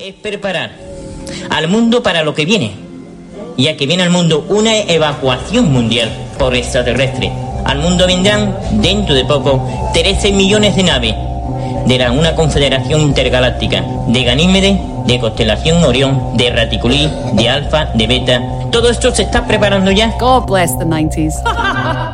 Es preparar al mundo para lo que viene, ya que viene al mundo una evacuación mundial por extraterrestre. Al mundo vendrán, dentro de poco, 13 millones de naves de la, una confederación intergaláctica, de Ganímede, de constelación Orión, de Raticulí, de Alfa, de Beta. Todo esto se está preparando ya. God bless the 90s.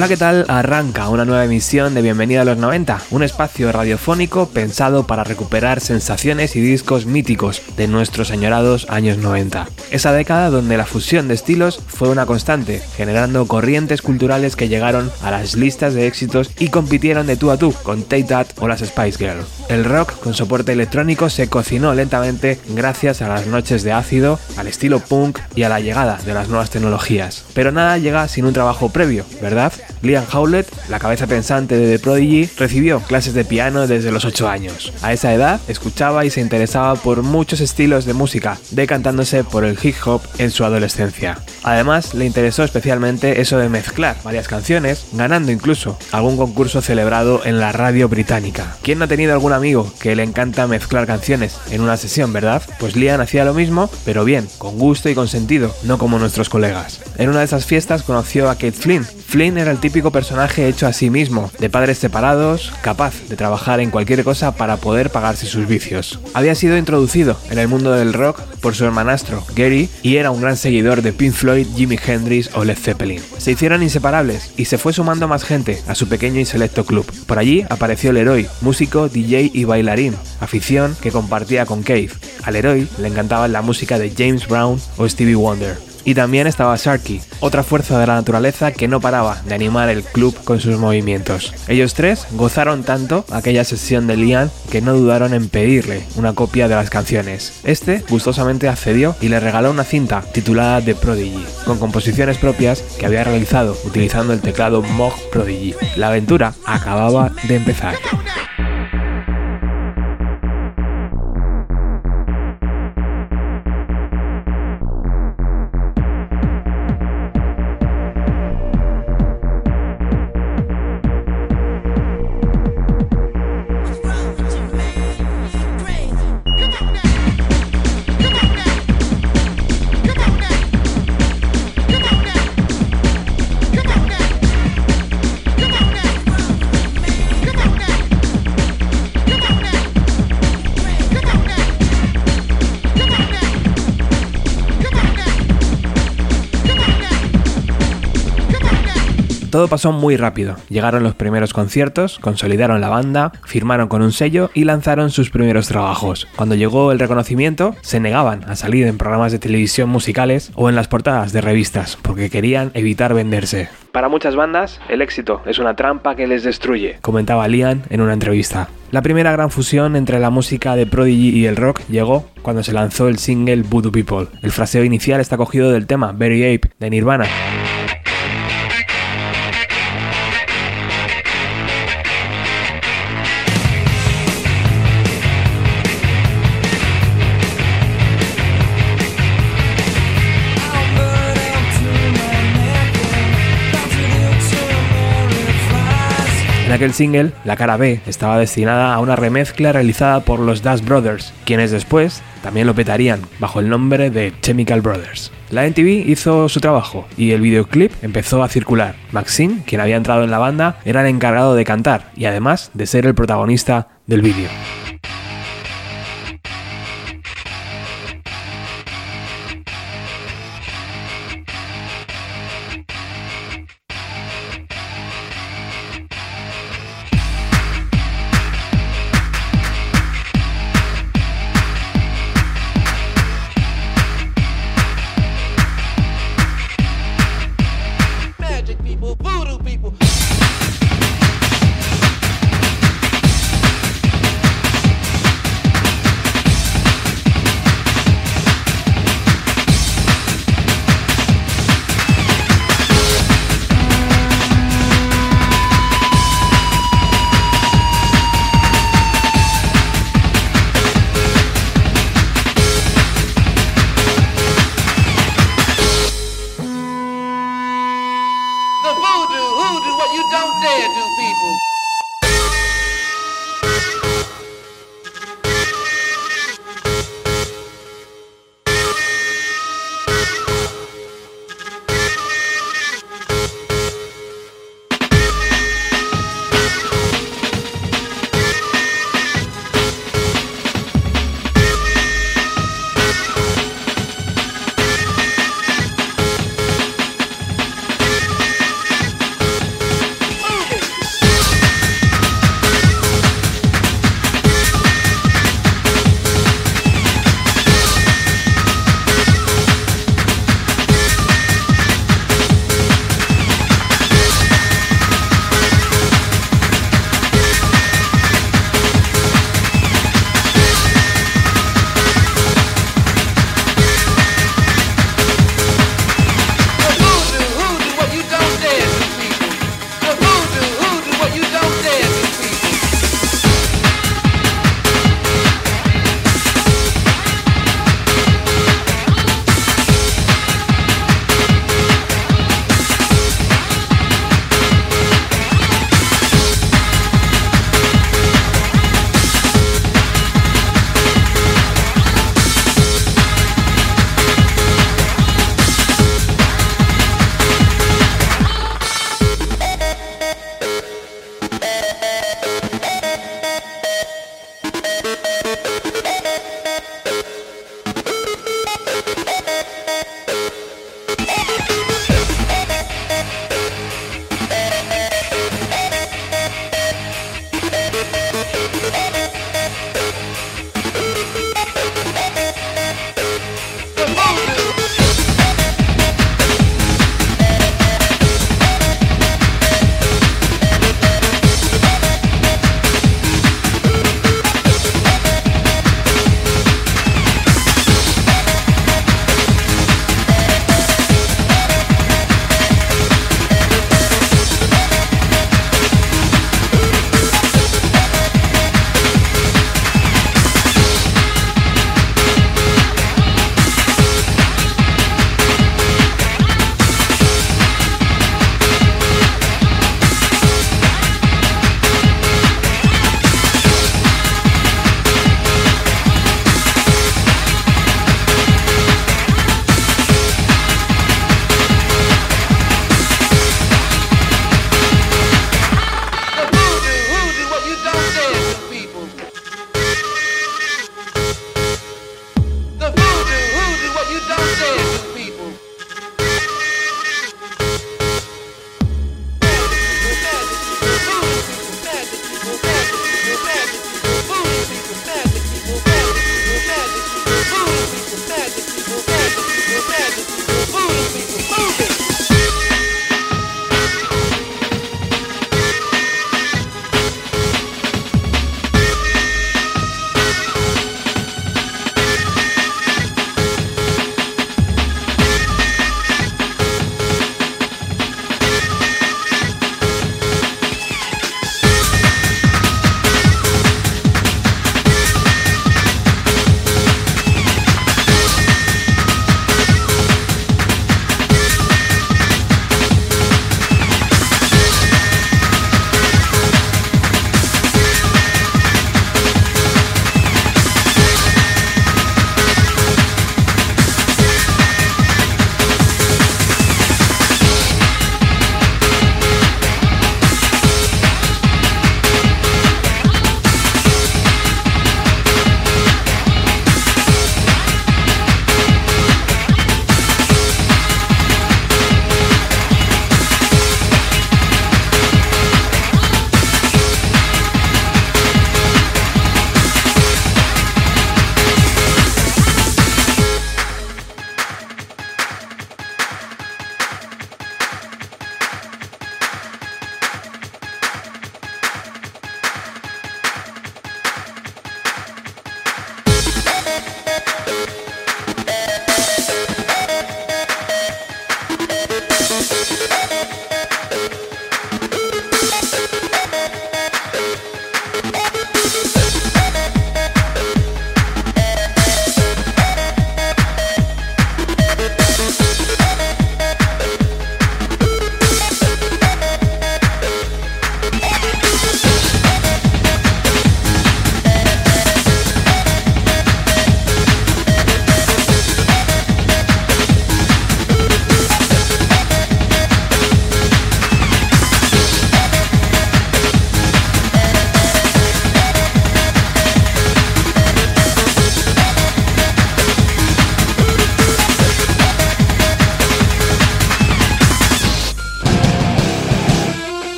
Hola, ¿qué tal? Arranca una nueva emisión de Bienvenida a los 90, un espacio radiofónico pensado para recuperar sensaciones y discos míticos de nuestros añorados años 90. Esa década donde la fusión de estilos fue una constante, generando corrientes culturales que llegaron a las listas de éxitos y compitieron de tú a tú con Take That o las Spice Girls. El rock con soporte electrónico se cocinó lentamente gracias a las noches de ácido, al estilo punk y a la llegada de las nuevas tecnologías. Pero nada llega sin un trabajo previo, ¿verdad? Liam Howlett, la cabeza pensante de The Prodigy, recibió clases de piano desde los 8 años. A esa edad escuchaba y se interesaba por muchos estilos de música, decantándose por el hip hop en su adolescencia. Además, le interesó especialmente eso de mezclar varias canciones, ganando incluso algún concurso celebrado en la radio británica. ¿Quién no ha tenido algún amigo que le encanta mezclar canciones en una sesión, verdad? Pues Liam hacía lo mismo, pero bien, con gusto y con sentido, no como nuestros colegas. En una de esas fiestas conoció a Kate Flynn. Flynn era el típico personaje hecho a sí mismo, de padres separados, capaz de trabajar en cualquier cosa para poder pagarse sus vicios. Había sido introducido en el mundo del rock por su hermanastro, Gary, y era un gran seguidor de Pink Floyd, Jimi Hendrix o Led Zeppelin. Se hicieron inseparables y se fue sumando más gente a su pequeño y selecto club. Por allí apareció el héroe, músico, DJ y bailarín, afición que compartía con Cave. Al héroe le encantaba la música de James Brown o Stevie Wonder. Y también estaba Sharky, otra fuerza de la naturaleza que no paraba de animar el club con sus movimientos. Ellos tres gozaron tanto aquella sesión de Liam que no dudaron en pedirle una copia de las canciones. Este gustosamente accedió y le regaló una cinta titulada The Prodigy, con composiciones propias que había realizado utilizando el teclado Moog Prodigy. La aventura acababa de empezar. Todo pasó muy rápido. Llegaron los primeros conciertos, consolidaron la banda, firmaron con un sello y lanzaron sus primeros trabajos. Cuando llegó el reconocimiento, se negaban a salir en programas de televisión musicales o en las portadas de revistas, porque querían evitar venderse. Para muchas bandas, el éxito es una trampa que les destruye, comentaba Liam en una entrevista. La primera gran fusión entre la música de Prodigy y el rock llegó cuando se lanzó el single Voodoo People. El fraseo inicial está cogido del tema Very Ape de Nirvana. En aquel single, la cara B estaba destinada a una remezcla realizada por los Dust Brothers, quienes después también lo petarían bajo el nombre de Chemical Brothers. La NTV hizo su trabajo y el videoclip empezó a circular. Maxine, quien había entrado en la banda, era el encargado de cantar y además de ser el protagonista del vídeo.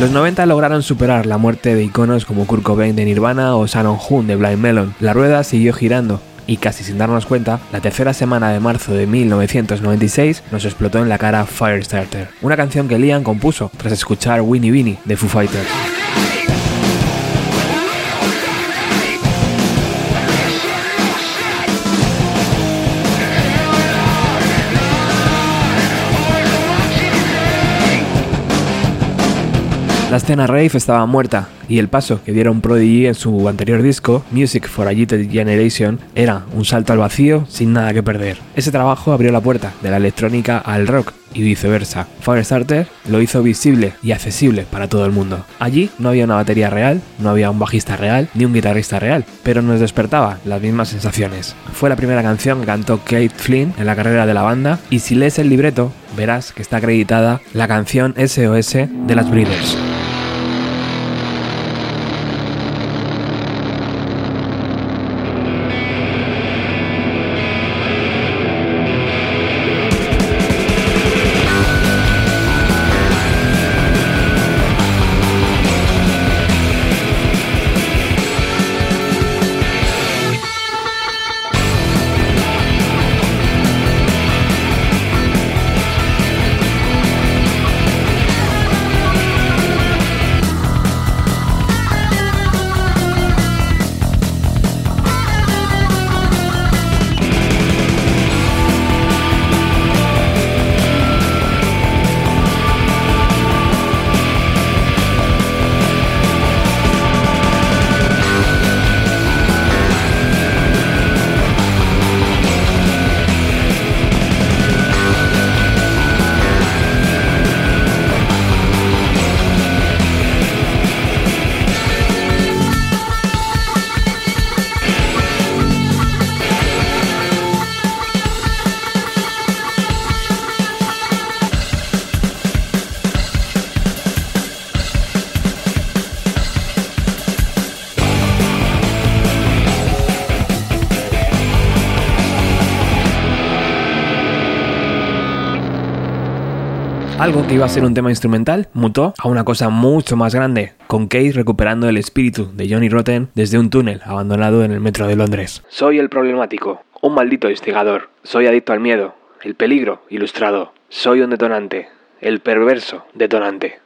Los 90 lograron superar la muerte de iconos como Kurt Cobain de Nirvana o Shannon Hoon de Blind Melon. La rueda siguió girando y casi sin darnos cuenta, la tercera semana de marzo de 1996 nos explotó en la cara Firestarter, una canción que Liam compuso tras escuchar Winnie Winnie de Foo Fighters. La escena rave estaba muerta y el paso que dieron Prodigy en su anterior disco, Music for a Generation, era un salto al vacío sin nada que perder. Ese trabajo abrió la puerta de la electrónica al rock y viceversa. Firestarter lo hizo visible y accesible para todo el mundo. Allí no había una batería real, no había un bajista real, ni un guitarrista real, pero nos despertaba las mismas sensaciones. Fue la primera canción que cantó Kate Flynn en la carrera de la banda y si lees el libreto verás que está acreditada la canción SOS de las Breeders. Algo que iba a ser un tema instrumental mutó a una cosa mucho más grande, con Kate recuperando el espíritu de Johnny Rotten desde un túnel abandonado en el metro de Londres. Soy el problemático, un maldito instigador. Soy adicto al miedo, el peligro ilustrado. Soy un detonante, el perverso detonante.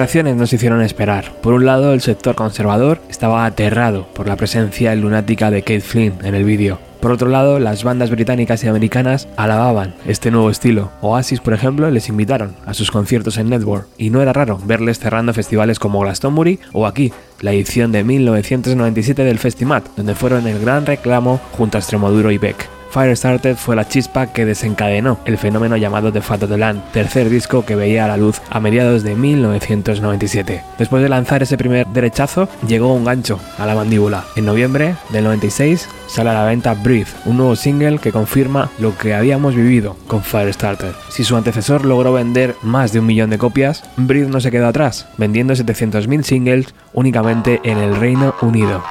Reacciones no se hicieron esperar. Por un lado, el sector conservador estaba aterrado por la presencia lunática de Kate Flynn en el vídeo. Por otro lado, las bandas británicas y americanas alababan este nuevo estilo. Oasis, por ejemplo, les invitaron a sus conciertos en Network, y no era raro verles cerrando festivales como Glastonbury o aquí, la edición de 1997 del Festimat, donde fueron el gran reclamo junto a Extremoduro y Beck. Firestarter fue la chispa que desencadenó el fenómeno llamado The Fat of the Land, tercer disco que veía a la luz a mediados de 1997. Después de lanzar ese primer derechazo, llegó un gancho a la mandíbula. En noviembre del 96 sale a la venta Breathe, un nuevo single que confirma lo que habíamos vivido con Firestarter. Si su antecesor logró vender más de un millón de copias, Breathe no se quedó atrás, vendiendo 700.000 singles únicamente en el Reino Unido.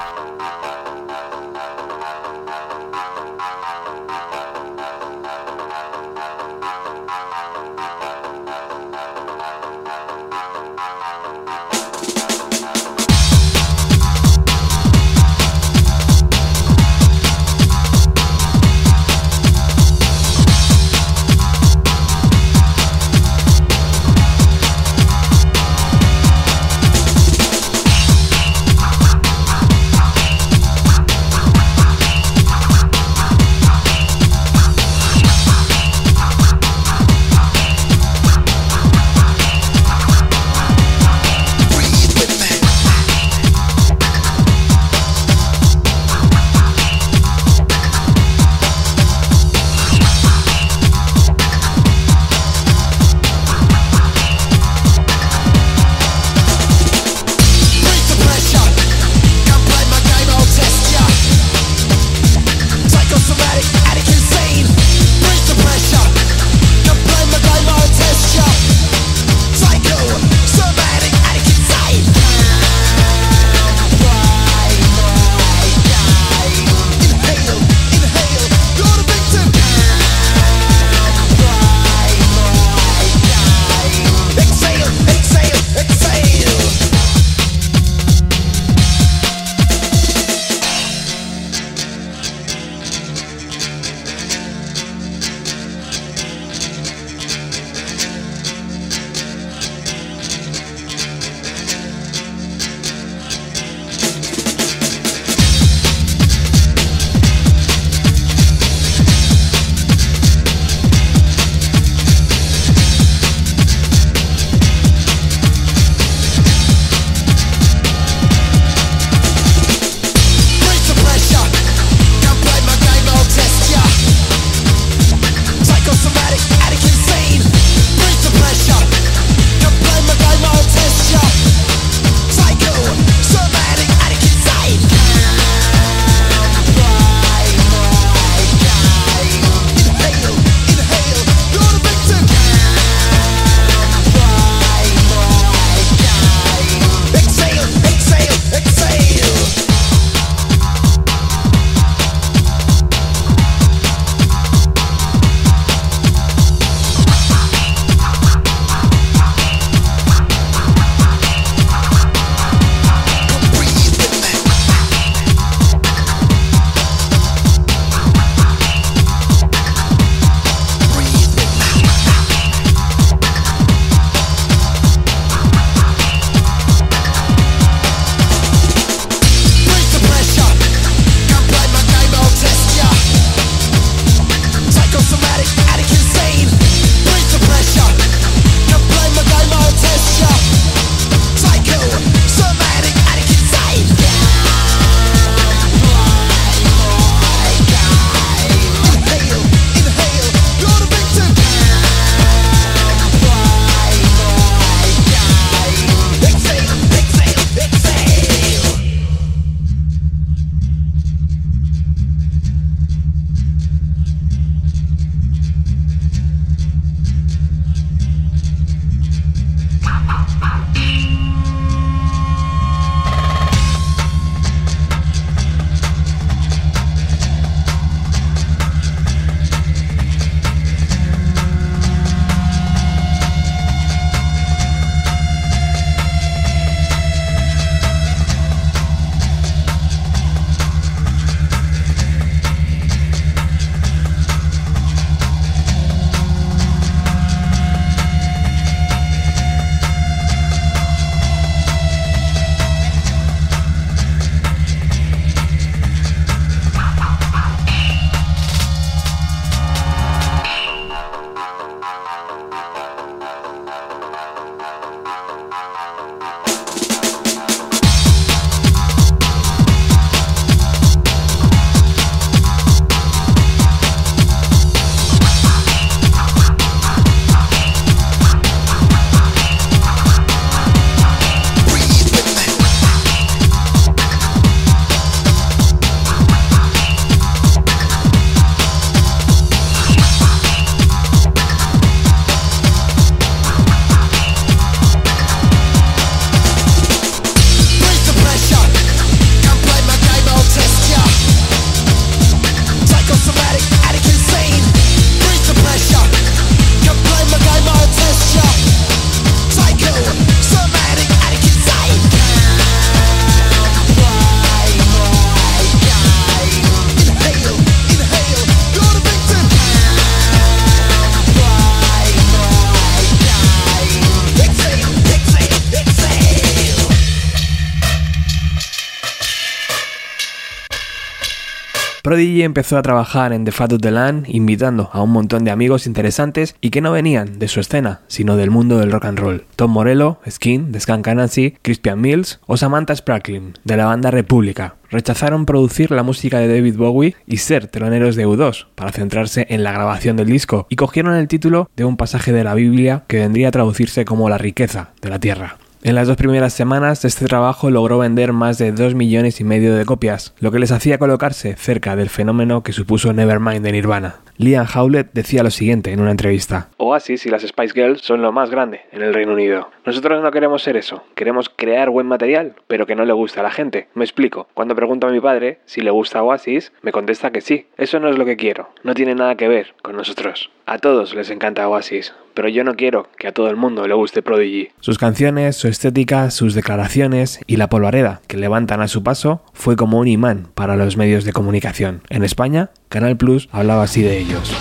Prodigy empezó a trabajar en The Fat of the Land invitando a un montón de amigos interesantes y que no venían de su escena, sino del mundo del rock and roll. Tom Morello, Skin, de Skank Anansi, Crispian Mills o Samantha Sprackling, de la banda República. Rechazaron producir la música de David Bowie y ser teloneros de U2 para centrarse en la grabación del disco y cogieron el título de un pasaje de la Biblia que vendría a traducirse como la riqueza de la tierra. En las dos primeras semanas este trabajo logró vender más de 2 millones y medio de copias, lo que les hacía colocarse cerca del fenómeno que supuso Nevermind de Nirvana. Liam Howlett decía lo siguiente en una entrevista. Oasis y las Spice Girls son lo más grande en el Reino Unido. Nosotros no queremos ser eso, queremos crear buen material, pero que no le guste a la gente. Me explico. Cuando pregunto a mi padre si le gusta Oasis, me contesta que sí. Eso no es lo que quiero, no tiene nada que ver con nosotros. A todos les encanta Oasis, pero yo no quiero que a todo el mundo le guste Prodigy. Sus canciones, su estética, sus declaraciones y la polvareda que levantan a su paso fue como un imán para los medios de comunicación. En España, Canal Plus hablaba así de ellos.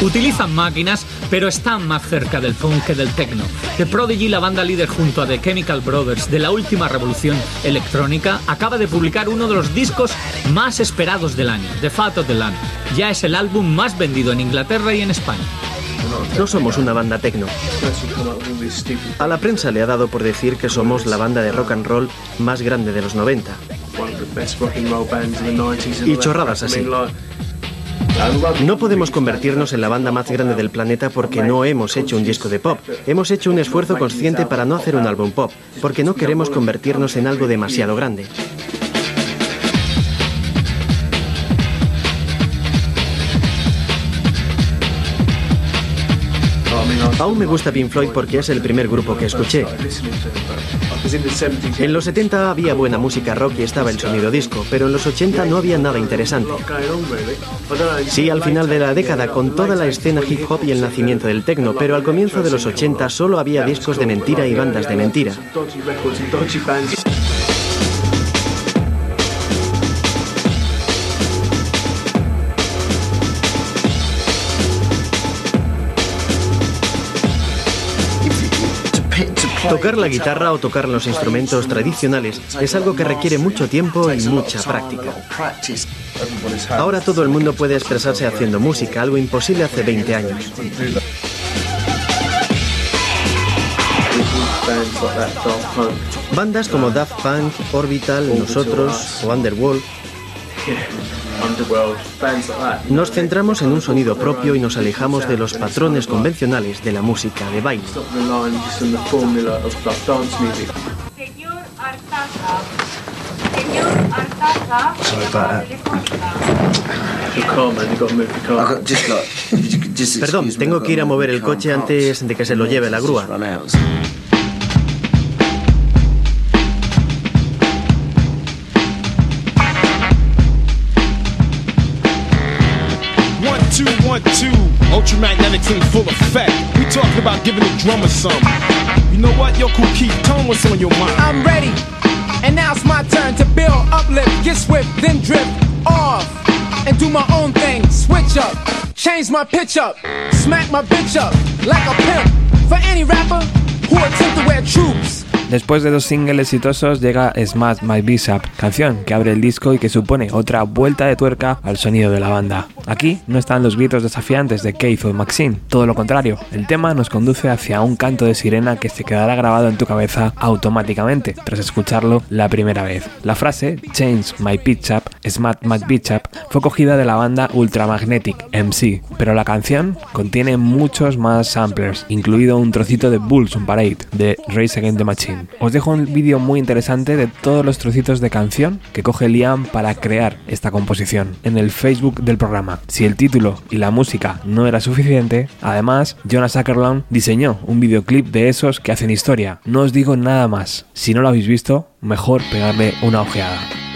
Utilizan máquinas, pero están más cerca del funk que del techno. The Prodigy, la banda líder junto a The Chemical Brothers de la última revolución electrónica, acaba de publicar uno de los discos más esperados del año, The Fat of the Land. Ya es el álbum más vendido en Inglaterra y en España. No somos una banda techno. A la prensa le ha dado por decir que somos la banda de rock and roll más grande de los 90. Y chorradas así. No podemos convertirnos en la banda más grande del planeta porque no hemos hecho un disco de pop. Hemos hecho un esfuerzo consciente para no hacer un álbum pop, porque no queremos convertirnos en algo demasiado grande. Aún me gusta Pink Floyd porque es el primer grupo que escuché. En los 70 había buena música rock y estaba el sonido disco, pero en los 80 no había nada interesante. Sí, al final de la década, con toda la escena hip hop y el nacimiento del techno, pero al comienzo de los 80 solo había discos de mentira y bandas de mentira. Tocar la guitarra o tocar los instrumentos tradicionales es algo que requiere mucho tiempo y mucha práctica. Ahora todo el mundo puede expresarse haciendo música, algo imposible hace 20 años. Bandas como Daft Punk, Orbital, Nosotros o Underworld nos centramos en un sonido propio y nos alejamos de los patrones convencionales de la música de baile. Perdón, tengo que ir a mover el coche antes de que se lo lleve la grúa. Ultramagnetic thing full effect. We talking about giving the drummer some. You know what, yo, cool Keith, tell what's on your mind. I'm ready, and now it's my turn to build, uplift, get swift, then drift off, and do my own thing. Switch up, change my pitch up, smack my bitch up like a pimp. For any rapper who attempt to wear troops. Después de dos singles exitosos llega Smash My Bishop, canción que abre el disco y que supone otra vuelta de tuerca al sonido de la banda. Aquí no están los gritos desafiantes de Keith o Maxine, todo lo contrario, el tema nos conduce hacia un canto de sirena que se quedará grabado en tu cabeza automáticamente tras escucharlo la primera vez. La frase Change My Pitch Up, Smash My Pitch Up fue cogida de la banda Ultramagnetic MC, pero la canción contiene muchos más samplers, incluido un trocito de Bulls on Parade de Race Against the Machine. Os dejo un vídeo muy interesante de todos los trocitos de canción que coge Liam para crear esta composición en el Facebook del programa. Si el título y la música no era suficiente, además Jonas Ackerland diseñó un videoclip de esos que hacen historia. No os digo nada más. Si no lo habéis visto, mejor pegarle una ojeada.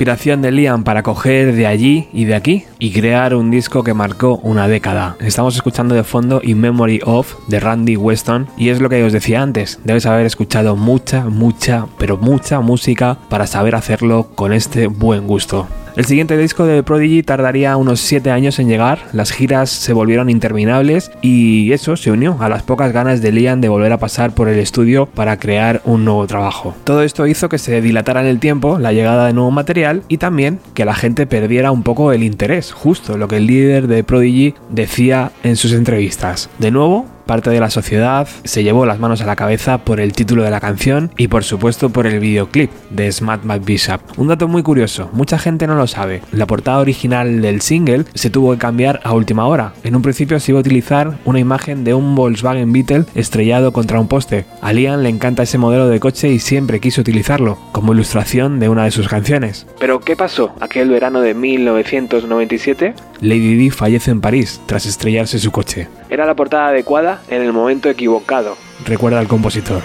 Inspiración de Liam para coger de allí y de aquí y crear un disco que marcó una década. Estamos escuchando de fondo In Memory of de Randy Weston y es lo que os decía antes, debes haber escuchado mucha, mucha, pero mucha música para saber hacerlo con este buen gusto. El siguiente disco de Prodigy tardaría unos 7 años en llegar, las giras se volvieron interminables y eso se unió a las pocas ganas de Liam de volver a pasar por el estudio para crear un nuevo trabajo. Todo esto hizo que se dilatara en el tiempo la llegada de nuevo material y también que la gente perdiera un poco el interés, justo lo que el líder de Prodigy decía en sus entrevistas. De nuevo, parte de la sociedad se llevó las manos a la cabeza por el título de la canción y por supuesto por el videoclip de Smart Bishop. Un dato muy curioso, mucha gente no lo sabe. La portada original del single se tuvo que cambiar a última hora. En un principio se iba a utilizar una imagen de un Volkswagen Beetle estrellado contra un poste. A Liam le encanta ese modelo de coche y siempre quiso utilizarlo como ilustración de una de sus canciones. Pero ¿qué pasó aquel verano de 1997? Lady Di fallece en París tras estrellarse su coche. Era la portada adecuada en el momento equivocado, recuerda el compositor.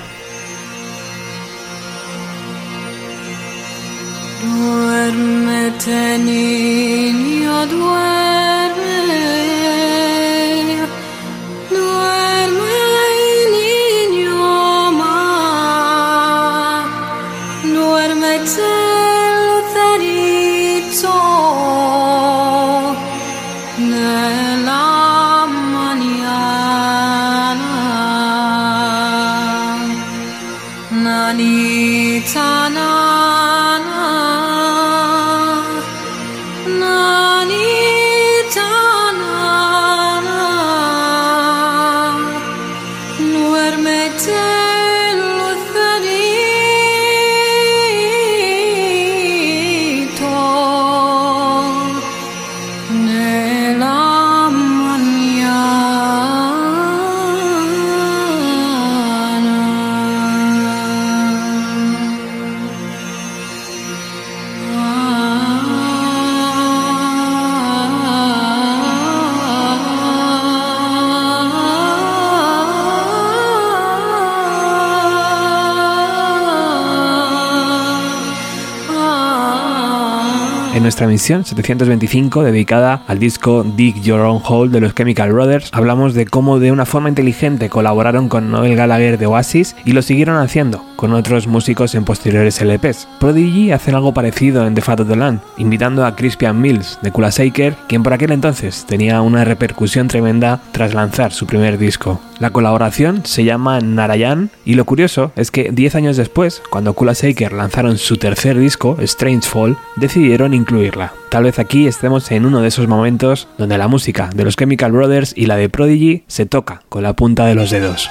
Nuestra emisión 725 dedicada al disco Dig Your Own Hole de los Chemical Brothers, hablamos de cómo de una forma inteligente colaboraron con Noel Gallagher de Oasis y lo siguieron haciendo con otros músicos en posteriores LPs. Prodigy hacen algo parecido en The Fat of the Land, invitando a Crispian Mills de Kula Shaker, quien por aquel entonces tenía una repercusión tremenda tras lanzar su primer disco. La colaboración se llama Narayan y lo curioso es que 10 años después, cuando Kula Shaker lanzaron su tercer disco, Strange Fall, decidieron incluirla. Tal vez aquí estemos en uno de esos momentos donde la música de los Chemical Brothers y la de Prodigy se toca con la punta de los dedos.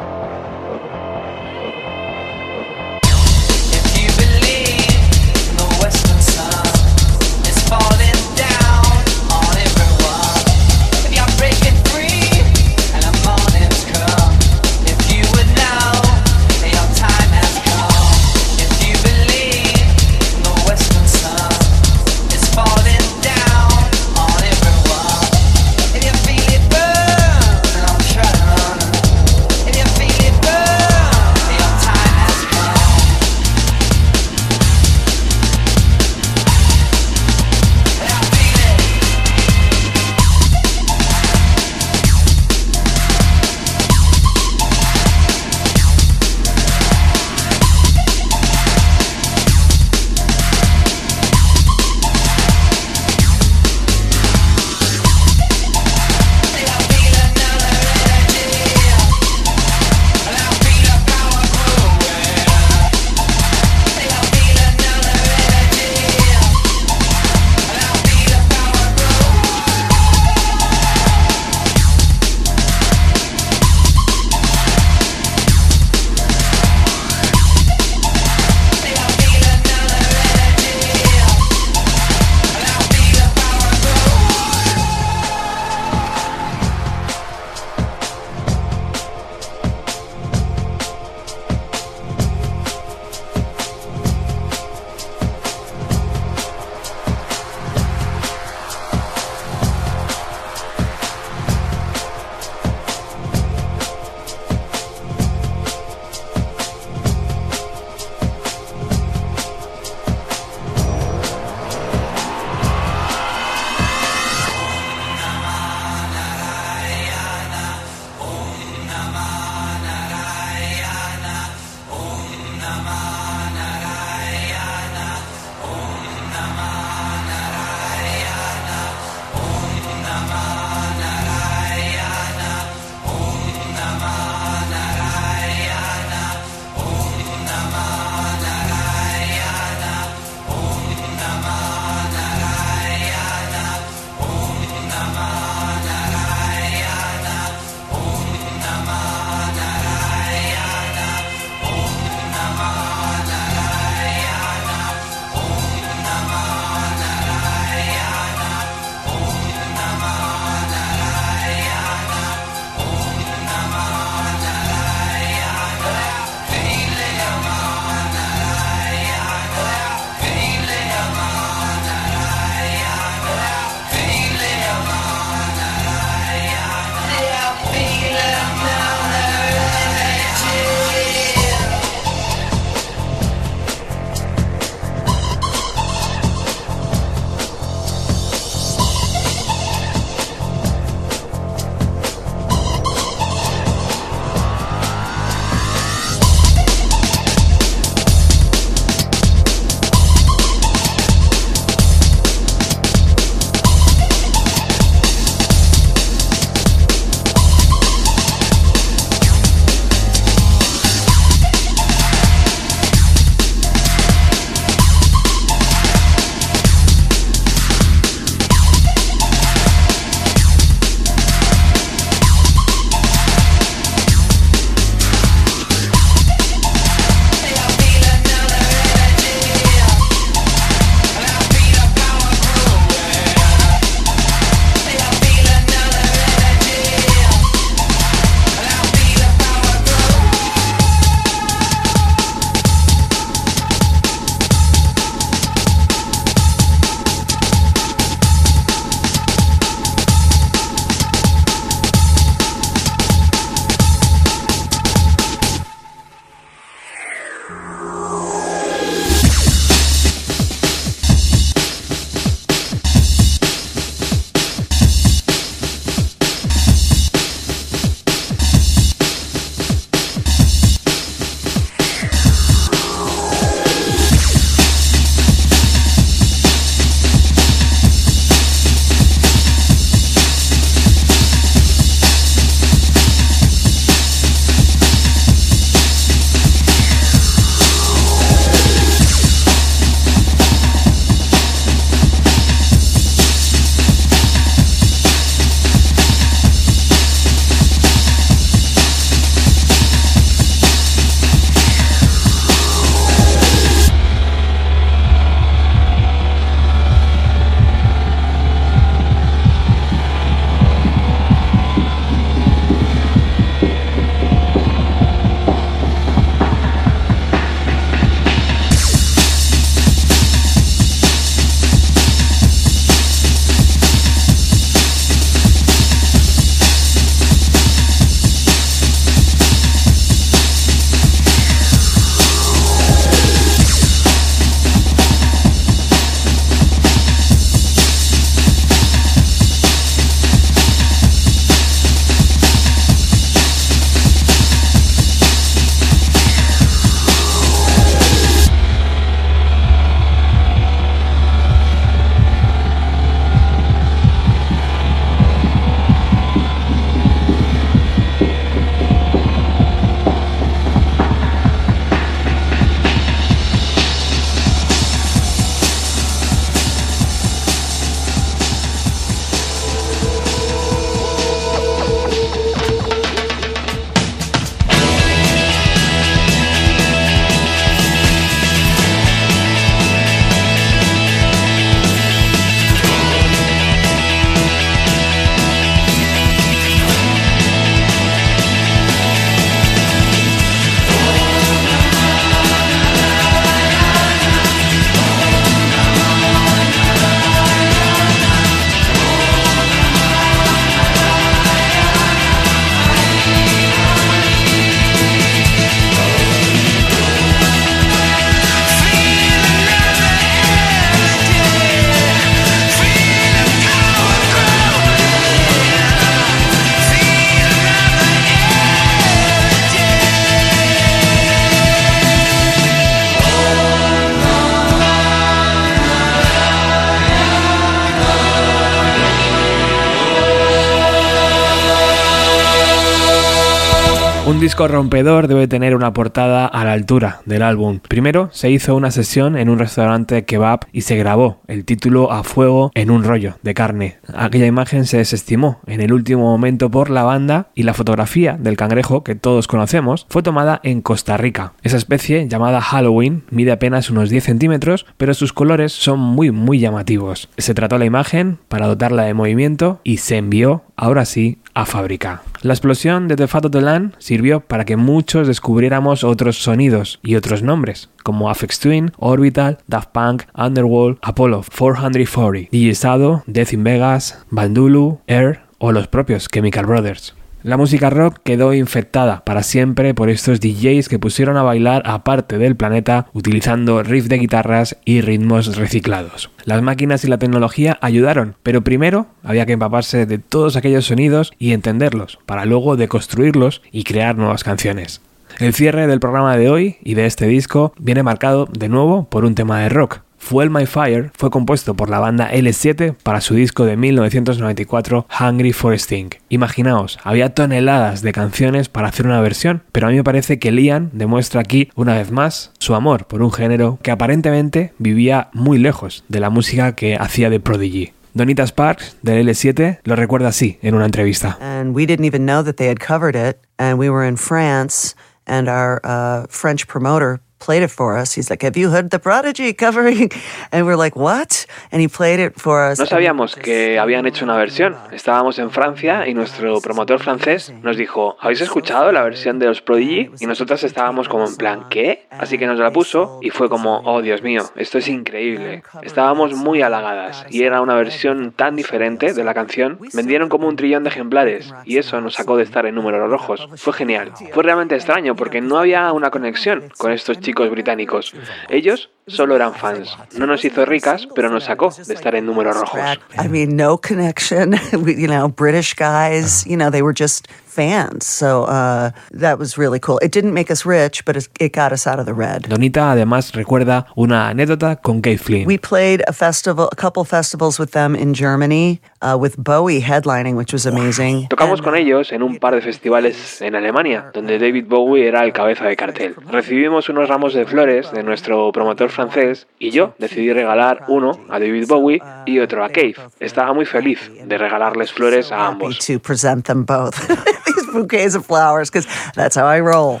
Un disco rompedor debe tener una portada a la altura del álbum. Primero se hizo una sesión en un restaurante kebab y se grabó el título a fuego en un rollo de carne. Aquella imagen se desestimó en el último momento por la banda y la fotografía del cangrejo que todos conocemos fue tomada en Costa Rica. Esa especie, llamada Halloween, mide apenas unos 10 centímetros, pero sus colores son muy muy llamativos. Se trató la imagen para dotarla de movimiento y se envió, ahora sí, a fábrica. La explosión de The Fat of the Land sirvió para que muchos descubriéramos otros sonidos y otros nombres, como Afex Twin, Orbital, Daft Punk, Underworld, Apollo 440, DJ Sado, Death in Vegas, Bandulu, Air o los propios Chemical Brothers. La música rock quedó infectada para siempre por estos DJs que pusieron a bailar aparte del planeta utilizando riffs de guitarras y ritmos reciclados. Las máquinas y la tecnología ayudaron, pero primero había que empaparse de todos aquellos sonidos y entenderlos, para luego deconstruirlos y crear nuevas canciones. El cierre del programa de hoy y de este disco viene marcado de nuevo por un tema de rock, Fuel My Fire fue compuesto por la banda L7 para su disco de 1994 Hungry for Sting. Imaginaos, había toneladas de canciones para hacer una versión, pero a mí me parece que Liam demuestra aquí una vez más su amor por un género que aparentemente vivía muy lejos de la música que hacía de Prodigy. Donita Sparks del L7 lo recuerda así en una entrevista. And we didn't even know that they had covered it and we were in France and our uh, French promoter played it for us. He's like, "Have you heard the Prodigy covering?" And we're like, "What?" And he played it for us. No sabíamos que habían hecho una versión. Estábamos en Francia y nuestro promotor francés nos dijo, "¿Habéis escuchado la versión de los Prodigy?" Y nosotros estábamos como en plan, "¿Qué?" Así que nos la puso y fue como, "Oh, Dios mío, esto es increíble." Estábamos muy halagadas y era una versión tan diferente de la canción. Vendieron como un trillón de ejemplares y eso nos sacó de estar en números rojos. Fue genial. Fue realmente extraño porque no había una conexión con estos chicos chicos británicos. Ellos solo eran fans. No nos hizo ricas, pero nos sacó de estar en números rojos. I mean, no connection. you know, British guys, you know, they were just fans. So uh, that was really cool. It didn't make us rich, but it got us out of the red. Donita además recuerda una anécdota con Kate Flynn. We played a festival, a couple festivals with them in Germany, uh, with Bowie headlining, which was amazing. Tocamos con ellos en un par de festivales en Alemania, donde David Bowie era el cabeza de cartel. Recibimos unos ramos de flores de nuestro promotor francés y yo decidí regalar uno a David Bowie y otro a Cave. Estaba muy feliz de regalarles flores a ambos. These bouquets of flowers because that's how I roll.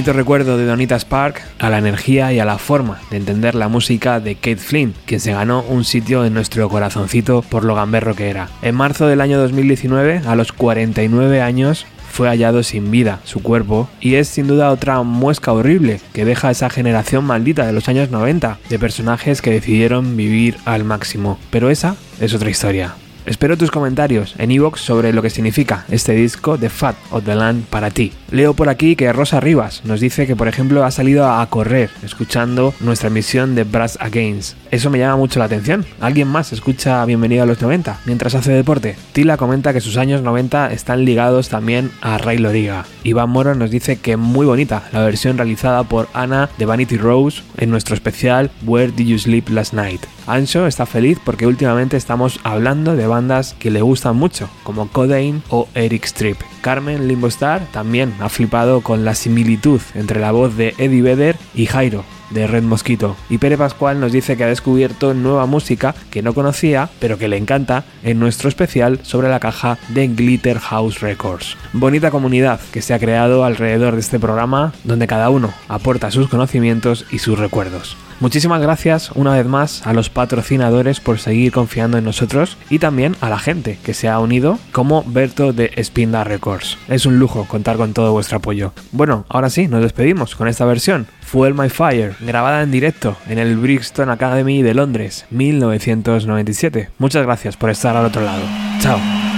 Bonito recuerdo de Donita Spark a la energía y a la forma de entender la música de Kate Flynn, quien se ganó un sitio en nuestro corazoncito por lo gamberro que era. En marzo del año 2019, a los 49 años, fue hallado sin vida su cuerpo y es sin duda otra muesca horrible que deja esa generación maldita de los años 90 de personajes que decidieron vivir al máximo. Pero esa es otra historia. Espero tus comentarios en iVoox sobre lo que significa este disco de Fat of the Land para ti. Leo por aquí que Rosa Rivas nos dice que por ejemplo ha salido a correr escuchando nuestra emisión de Brass Against. Eso me llama mucho la atención. ¿Alguien más escucha Bienvenido a los 90 mientras hace deporte? Tila comenta que sus años 90 están ligados también a Ray Loriga. Iván Moro nos dice que muy bonita la versión realizada por Ana de Vanity Rose en nuestro especial Where Did You Sleep Last Night. Ancho está feliz porque últimamente estamos hablando de bandas que le gustan mucho, como Codain o Eric Strip. Carmen Limbostar también ha flipado con la similitud entre la voz de Eddie Vedder y Jairo, de Red Mosquito. Y Pere Pascual nos dice que ha descubierto nueva música que no conocía, pero que le encanta, en nuestro especial sobre la caja de Glitter House Records. Bonita comunidad que se ha creado alrededor de este programa, donde cada uno aporta sus conocimientos y sus recuerdos. Muchísimas gracias una vez más a los patrocinadores por seguir confiando en nosotros y también a la gente que se ha unido como Berto de Spinda Records. Es un lujo contar con todo vuestro apoyo. Bueno, ahora sí, nos despedimos con esta versión, Fuel My Fire, grabada en directo en el Brixton Academy de Londres, 1997. Muchas gracias por estar al otro lado. Chao.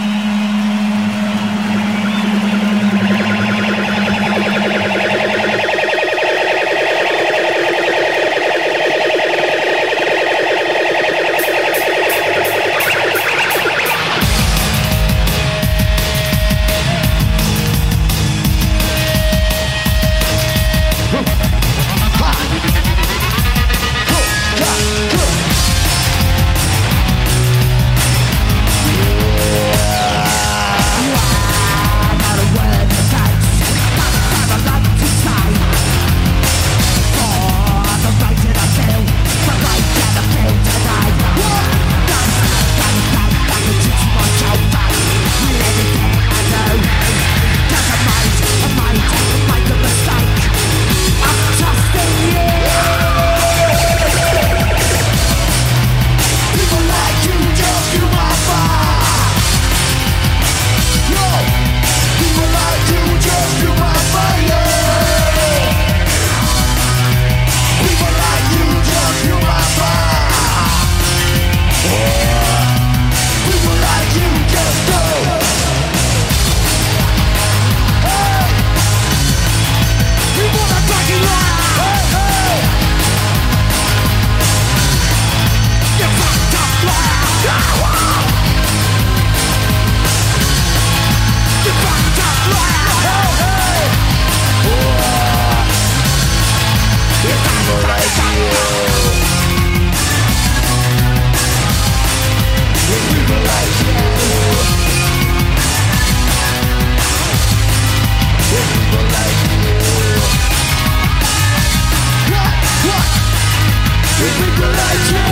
Bienvenido a